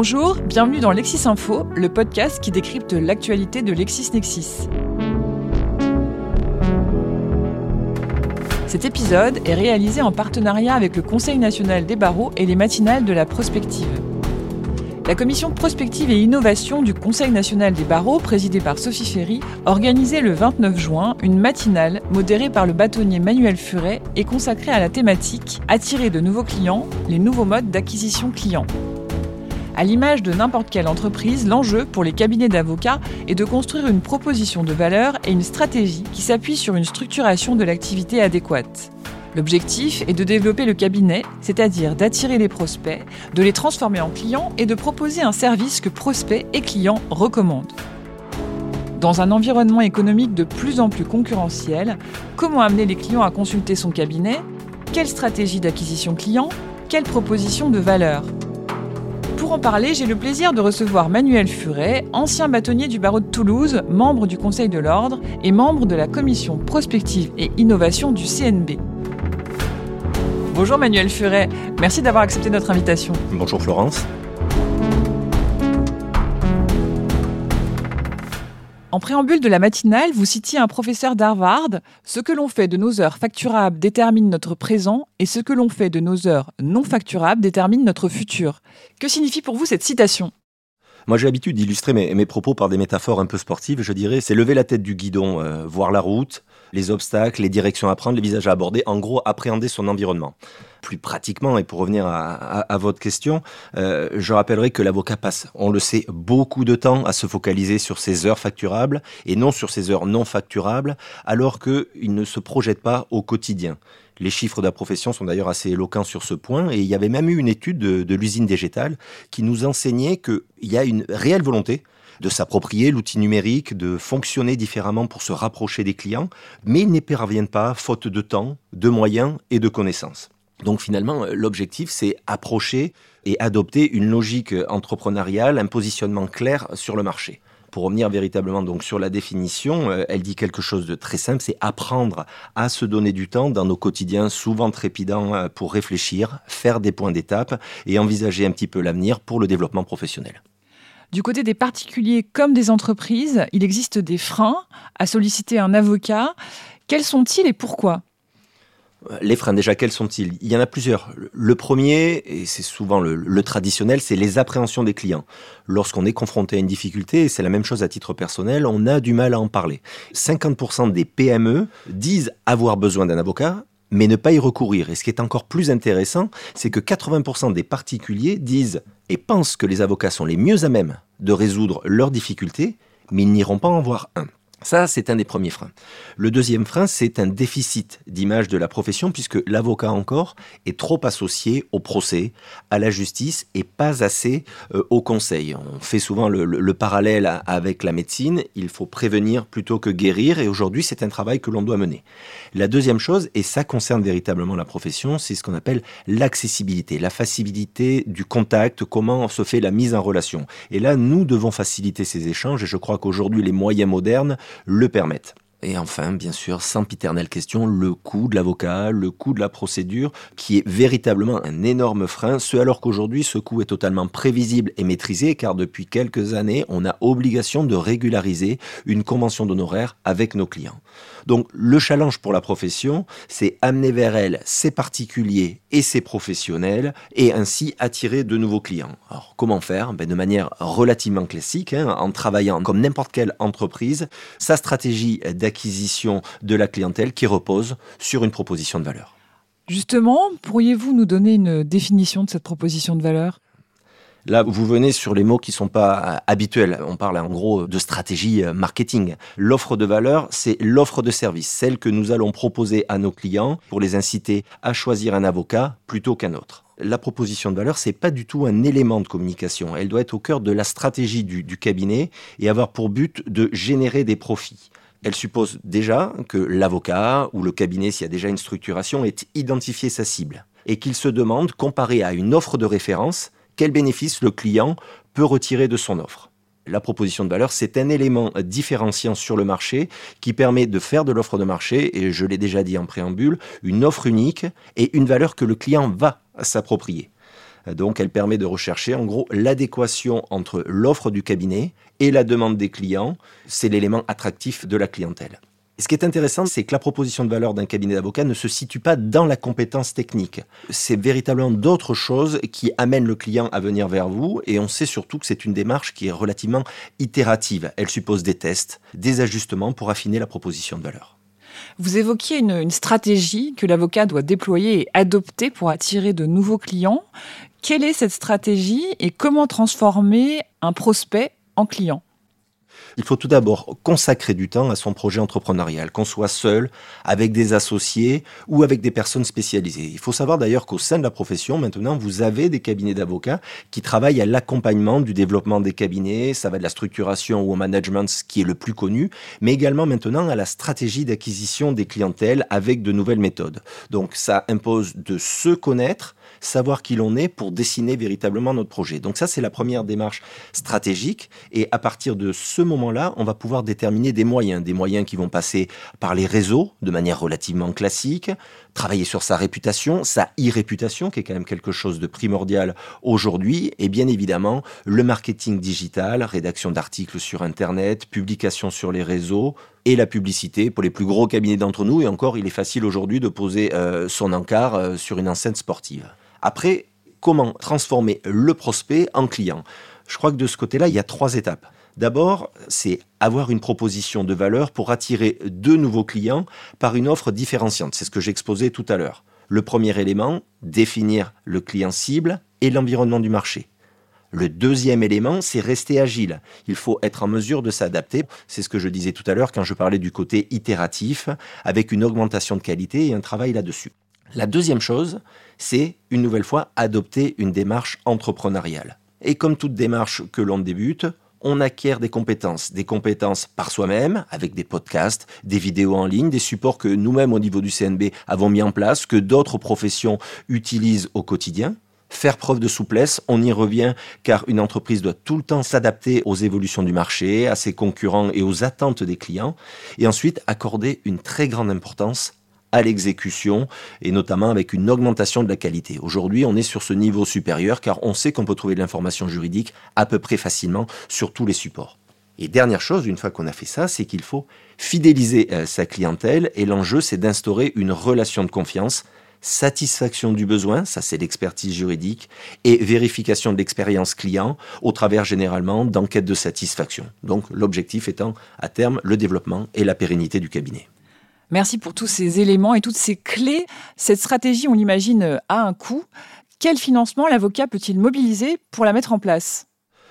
Bonjour, bienvenue dans LexisInfo, le podcast qui décrypte l'actualité de LexisNexis. Cet épisode est réalisé en partenariat avec le Conseil national des barreaux et les matinales de la prospective. La commission prospective et innovation du Conseil national des barreaux, présidée par Sophie Ferry, organisait le 29 juin une matinale modérée par le bâtonnier Manuel Furet et consacrée à la thématique Attirer de nouveaux clients, les nouveaux modes d'acquisition clients. À l'image de n'importe quelle entreprise, l'enjeu pour les cabinets d'avocats est de construire une proposition de valeur et une stratégie qui s'appuie sur une structuration de l'activité adéquate. L'objectif est de développer le cabinet, c'est-à-dire d'attirer les prospects, de les transformer en clients et de proposer un service que prospects et clients recommandent. Dans un environnement économique de plus en plus concurrentiel, comment amener les clients à consulter son cabinet? Quelle stratégie d'acquisition client? Quelle proposition de valeur? Pour en parler, j'ai le plaisir de recevoir Manuel Furet, ancien bâtonnier du barreau de Toulouse, membre du Conseil de l'Ordre et membre de la commission prospective et innovation du CNB. Bonjour Manuel Furet, merci d'avoir accepté notre invitation. Bonjour Florence. En préambule de la matinale, vous citiez un professeur d'Harvard Ce que l'on fait de nos heures facturables détermine notre présent et ce que l'on fait de nos heures non facturables détermine notre futur. Que signifie pour vous cette citation? Moi, j'ai l'habitude d'illustrer mes, propos par des métaphores un peu sportives. Je dirais, c'est lever la tête du guidon, euh, voir la route, les obstacles, les directions à prendre, les visages à aborder. En gros, appréhender son environnement. Plus pratiquement, et pour revenir à, votre question, euh, je rappellerai que l'avocat passe, on le sait, beaucoup de temps à se focaliser sur ses heures facturables et non sur ses heures non facturables, alors qu'il ne se projette pas au quotidien. Les chiffres de la profession sont d'ailleurs assez éloquents sur ce point. Et il y avait même eu une étude de, l'usine végétale qui nous enseignait qu'il y a une réelle volonté de s'approprier l'outil numérique, de fonctionner différemment pour se rapprocher des clients, mais ils n'y parviennent pas faute de temps, de moyens et de connaissances. Donc finalement, l'objectif, c'est approcher et adopter une logique entrepreneuriale, un positionnement clair sur le marché pour revenir véritablement donc sur la définition, euh, elle dit quelque chose de très simple, c'est apprendre à se donner du temps dans nos quotidiens souvent trépidants euh, pour réfléchir, faire des points d'étape et envisager un petit peu l'avenir pour le développement professionnel. Du côté des particuliers comme des entreprises, il existe des freins à solliciter un avocat. Quels sont-ils et pourquoi? Les freins, déjà, quels sont-ils? Il y en a plusieurs. Le premier, et c'est souvent le, traditionnel, c'est les appréhensions des clients. Lorsqu'on est confronté à une difficulté, et c'est la même chose à titre personnel, on a du mal à en parler. 50% des PME disent avoir besoin d'un avocat, mais ne pas y recourir. Et ce qui est encore plus intéressant, c'est que 80% des particuliers disent et pensent que les avocats sont les mieux à même de résoudre leurs difficultés, mais ils n'iront pas en voir un. Ça, c'est un des premiers freins. Le deuxième frein, c'est un déficit d'image de la profession, puisque l'avocat encore est trop associé au procès, à la justice, et pas assez euh, au conseil. On fait souvent le, parallèle avec la médecine, il faut prévenir plutôt que guérir, et aujourd'hui, c'est un travail que l'on doit mener. La deuxième chose, et ça concerne véritablement la profession, c'est ce qu'on appelle l'accessibilité, la facilité du contact, comment se fait la mise en relation. Et là, nous devons faciliter ces échanges, et je crois qu'aujourd'hui, les moyens modernes le permettent. Et enfin, bien sûr, sans piternelle question, le coût de l'avocat, le coût de la procédure, qui est véritablement un énorme frein, ce alors qu'aujourd'hui, ce coût est totalement prévisible et maîtrisé, car depuis quelques années, on a obligation de régulariser une convention d'honoraires avec nos clients. Donc, le challenge pour la profession, c'est amener vers elle ses particuliers et ses professionnels, et ainsi attirer de nouveaux clients. Alors, comment faire? Ben, De manière relativement classique, hein, en travaillant comme n'importe quelle entreprise, sa stratégie d'acquisition de la clientèle qui repose sur une proposition de valeur. Justement, pourriez-vous nous donner une définition de cette proposition de valeur? Là, vous venez sur les mots qui ne sont pas habituels. On parle en gros de stratégie euh, marketing. L'offre de valeur, c'est l'offre de service, celle que nous allons proposer à nos clients pour les inciter à choisir un avocat plutôt qu'un autre la proposition de valeur, c'est pas du tout un élément de communication. Elle doit être au cœur de la stratégie du, cabinet et avoir pour but de générer des profits elle suppose déjà que l'avocat ou le cabinet, s'il y a déjà une structuration, ait identifié sa cible et qu'il se demande, comparé à une offre de référence, quel bénéfice le client peut retirer de son offre. La proposition de valeur, c'est un élément différenciant sur le marché qui permet de faire de l'offre de marché, et je l'ai déjà dit en préambule, une offre unique et une valeur que le client va s'approprier. Donc elle permet de rechercher en gros l'adéquation entre l'offre du cabinet et la demande des clients. C'est l'élément attractif de la clientèle. Ce qui est intéressant, c'est que la proposition de valeur d'un cabinet d'avocats ne se situe pas dans la compétence technique. C'est véritablement d'autres choses qui amènent le client à venir vers vous. Et on sait surtout que c'est une démarche qui est relativement itérative. Elle suppose des tests, des ajustements pour affiner la proposition de valeur. Vous évoquiez une stratégie que l'avocat doit déployer et adopter pour attirer de nouveaux clients. Quelle est cette stratégie et comment transformer un prospect en client? Il faut tout d'abord consacrer du temps à son projet entrepreneurial, qu'on soit seul, avec des associés ou avec des personnes spécialisées. Il faut savoir d'ailleurs qu'au sein de la profession, maintenant, vous avez des cabinets d'avocats qui travaillent à l'accompagnement du développement des cabinets. Ça va de la structuration ou au management, ce qui est le plus connu, mais également maintenant à la stratégie d'acquisition des clientèles avec de nouvelles méthodes. Donc ça impose de se connaître, savoir qui l'on est pour dessiner véritablement notre projet. Donc ça, c'est la première démarche stratégique. Et à partir de ce moment-là, on va pouvoir déterminer des moyens, des moyens qui vont passer par les réseaux de manière relativement classique, travailler sur sa réputation, sa e-réputation, qui est quand même quelque chose de primordial aujourd'hui, et bien évidemment le marketing digital, rédaction d'articles sur Internet, publication sur les réseaux, et la publicité pour les plus gros cabinets d'entre nous. Et encore, il est facile aujourd'hui de poser euh, son encart euh, sur une enceinte sportive. Après, comment transformer le prospect en client? Je crois que de ce côté-là, il y a trois étapes. D'abord, c'est avoir une proposition de valeur pour attirer de nouveaux clients par une offre différenciante. C'est ce que j'exposais tout à l'heure. Le premier élément, définir le client cible et l'environnement du marché. Le deuxième élément, c'est rester agile. Il faut être en mesure de s'adapter. C'est ce que je disais tout à l'heure quand je parlais du côté itératif, avec une augmentation de qualité et un travail là-dessus. La deuxième chose, c'est une nouvelle fois adopter une démarche entrepreneuriale. Et comme toute démarche que l'on débute, on acquiert des compétences, des compétences par soi-même, avec des podcasts, des vidéos en ligne, des supports que nous-mêmes au niveau du CNB avons mis en place, que d'autres professions utilisent au quotidien. Faire preuve de souplesse, on y revient car une entreprise doit tout le temps s'adapter aux évolutions du marché, à ses concurrents et aux attentes des clients, et ensuite accorder une très grande importance à l'exécution et notamment avec une augmentation de la qualité. Aujourd'hui, on est sur ce niveau supérieur car on sait qu'on peut trouver de l'information juridique à peu près facilement sur tous les supports. Et dernière chose, une fois qu'on a fait ça, c'est qu'il faut fidéliser euh, sa clientèle et l'enjeu, c'est d'instaurer une relation de confiance, satisfaction du besoin, ça c'est l'expertise juridique, et vérification de l'expérience client au travers généralement d'enquêtes de satisfaction. Donc l'objectif étant à terme le développement et la pérennité du cabinet. Merci pour tous ces éléments et toutes ces clés. Cette stratégie, on l'imagine, a un coût. Quel financement l'avocat peut-il mobiliser pour la mettre en place?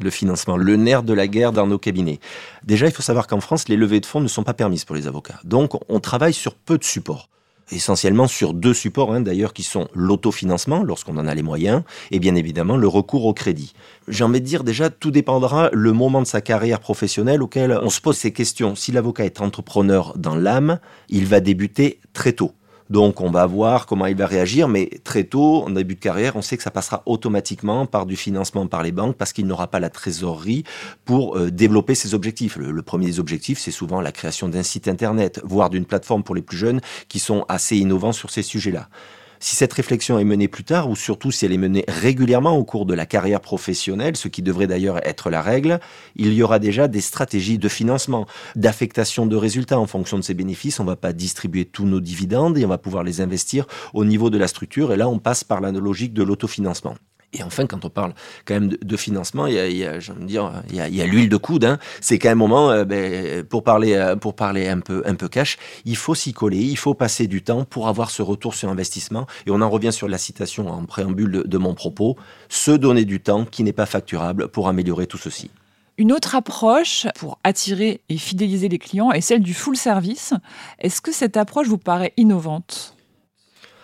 Le financement, le nerf de la guerre dans nos cabinets. Déjà, il faut savoir qu'en France, les levées de fonds ne sont pas permises pour les avocats. Donc, on travaille sur peu de supports essentiellement sur deux supports, hein, d'ailleurs, qui sont l'autofinancement, lorsqu'on en a les moyens, et bien évidemment le recours au crédit. J'ai envie de dire déjà, tout dépendra le moment de sa carrière professionnelle auquel on se pose ces questions. Si l'avocat est entrepreneur dans l'âme, il va débuter très tôt. Donc on va voir comment il va réagir, mais très tôt, en début de carrière, on sait que ça passera automatiquement par du financement par les banques parce qu'il n'aura pas la trésorerie pour euh, développer ses objectifs. Le, premier des objectifs, c'est souvent la création d'un site internet, voire d'une plateforme pour les plus jeunes qui sont assez innovants sur ces sujets-là. Si cette réflexion est menée plus tard, ou surtout si elle est menée régulièrement au cours de la carrière professionnelle, ce qui devrait d'ailleurs être la règle, il y aura déjà des stratégies de financement, d'affectation de résultats en fonction de ces bénéfices. On ne va pas distribuer tous nos dividendes et on va pouvoir les investir au niveau de la structure. Et là, on passe par la logique de l'autofinancement. Et enfin, quand on parle quand même de, financement, il y a, il y dire, il y a, l'huile de coude. Hein. C'est quand même un moment, euh, ben, pour parler, euh, pour parler un peu, un peu cash, il faut s'y coller, il faut passer du temps pour avoir ce retour sur investissement. Et on en revient sur la citation en préambule de mon propos se donner du temps qui n'est pas facturable pour améliorer tout ceci. Une autre approche pour attirer et fidéliser les clients est celle du full service. Est-ce que cette approche vous paraît innovante?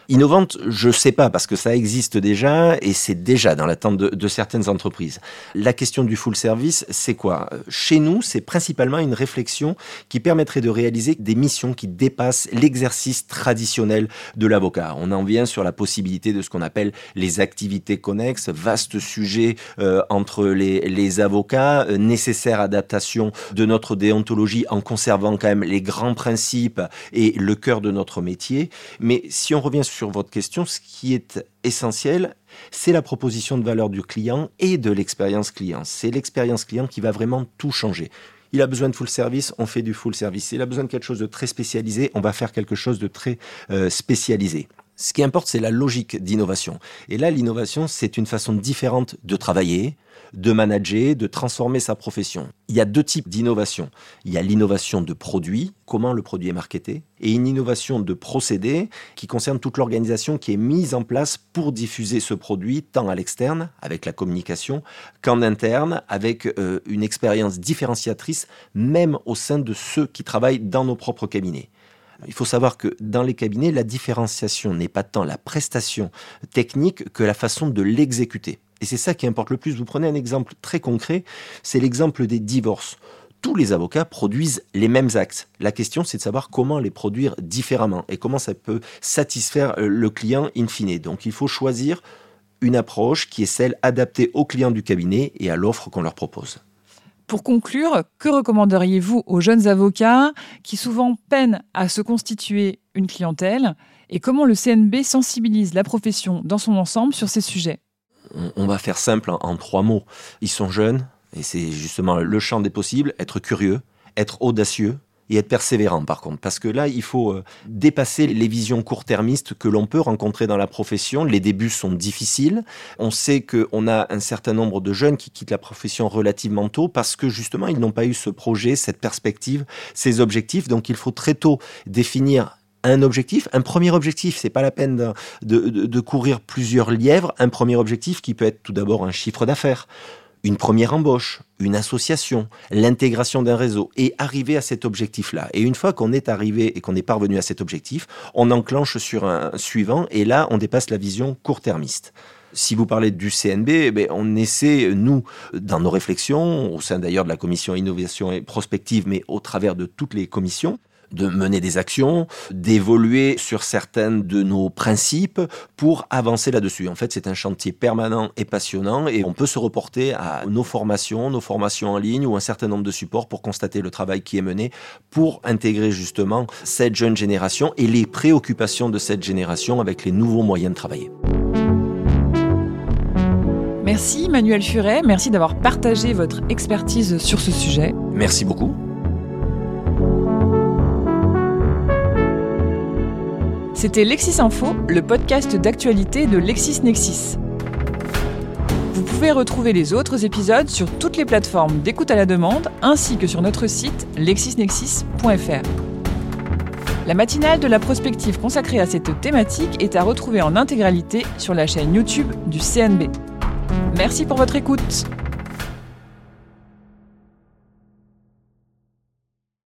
Innovante, je sais pas, parce que ça existe déjà et c'est déjà dans l'attente de, de, certaines entreprises. La question du full service, c'est quoi? Chez nous, c'est principalement une réflexion qui permettrait de réaliser des missions qui dépassent l'exercice traditionnel de l'avocat. On en vient sur la possibilité de ce qu'on appelle les activités connexes, vaste sujet euh, entre les, les avocats, euh, nécessaire adaptation de notre déontologie en conservant quand même les grands principes et le cœur de notre métier. Mais si on revient sur sur votre question, ce qui est essentiel, c'est la proposition de valeur du client et de l'expérience client. C'est l'expérience client qui va vraiment tout changer. Il a besoin de full service, on fait du full service. Il a besoin de quelque chose de très spécialisé, on va faire quelque chose de très euh, spécialisé. Ce qui importe, c'est la logique d'innovation. Et là, l'innovation, c'est une façon différente de travailler, de manager, de transformer sa profession. Il y a deux types d'innovation. Il y a l'innovation de produit, comment le produit est marketé, et une innovation de procédé qui concerne toute l'organisation qui est mise en place pour diffuser ce produit tant à l'externe, avec la communication, qu'en interne, avec euh, une expérience différenciatrice, même au sein de ceux qui travaillent dans nos propres cabinets. Il faut savoir que dans les cabinets, la différenciation n'est pas tant la prestation technique que la façon de l'exécuter. Et c'est ça qui importe le plus. Vous prenez un exemple très concret, c'est l'exemple des divorces. Tous les avocats produisent les mêmes actes. La question, c'est de savoir comment les produire différemment et comment ça peut satisfaire euh, le client in fine. Donc il faut choisir une approche qui est celle adaptée aux clients du cabinet et à l'offre qu'on leur propose. Pour conclure, que recommanderiez-vous aux jeunes avocats qui souvent peinent à se constituer une clientèle et comment le CNB sensibilise la profession dans son ensemble sur ces sujets? On va faire simple en, trois mots. Ils sont jeunes, et c'est justement le champ des possibles, être curieux, être audacieux, et être persévérant par contre. Parce que là, il faut euh, dépasser les visions court-termistes que l'on peut rencontrer dans la profession. Les débuts sont difficiles. On sait qu'on a un certain nombre de jeunes qui quittent la profession relativement tôt parce que justement, ils n'ont pas eu ce projet, cette perspective, ces objectifs. Donc il faut très tôt définir un objectif, un premier objectif, c'est pas la peine de, courir plusieurs lièvres, un premier objectif qui peut être tout d'abord un chiffre d'affaires, une première embauche, une association, l'intégration d'un réseau et arriver à cet objectif-là. Et une fois qu'on est arrivé et qu'on est parvenu à cet objectif, on enclenche sur un suivant et là, on dépasse la vision court-termiste. Si vous parlez du CNB, eh on essaie, nous, dans nos réflexions, au sein d'ailleurs de la commission innovation et prospective, mais au travers de toutes les commissions, de mener des actions, d'évoluer sur certains de nos principes pour avancer là-dessus. En fait, c'est un chantier permanent et passionnant et on peut se reporter à nos formations, nos formations en ligne ou un certain nombre de supports pour constater le travail qui est mené pour intégrer justement cette jeune génération et les préoccupations de cette génération avec les nouveaux moyens de travailler. Merci Manuel Furet, merci d'avoir partagé votre expertise sur ce sujet. Merci beaucoup. C'était Lexis Info, le podcast d'actualité de LexisNexis. Vous pouvez retrouver les autres épisodes sur toutes les plateformes d'écoute à la demande ainsi que sur notre site lexisnexis.fr. La matinale de la prospective consacrée à cette thématique est à retrouver en intégralité sur la chaîne YouTube du CNB. Merci pour votre écoute.